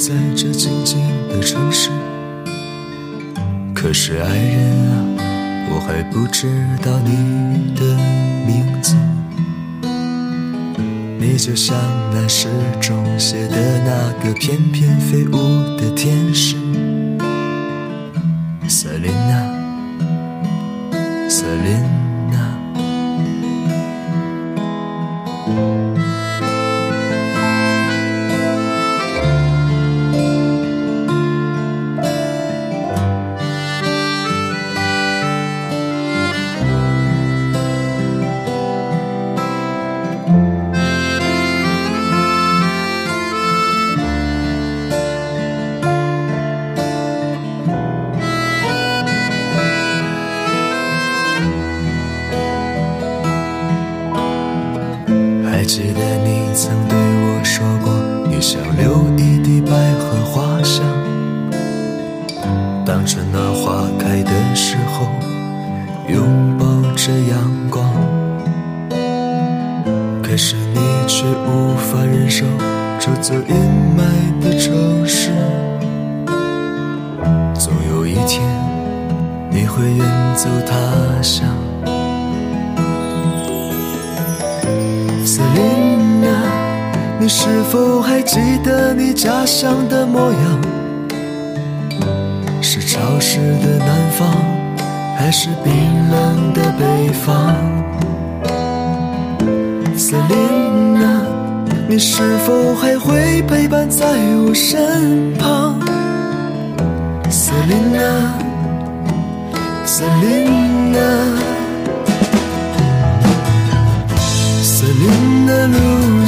在这静静的城市。可是爱人啊，我还不知道你的名字。你就像那诗中写的那个翩翩飞舞的天使，记得你曾对我说过，你想留一滴百合花香，当春暖花开的时候，拥抱着阳光。可是你却无法忍受这座阴霾的城市，总有一天你会远走他乡。你是否还记得你家乡的模样？是潮湿的南方，还是冰冷的北方？瑟琳娜，你是否还会陪伴在我身旁？瑟琳娜，瑟琳娜，瑟琳娜。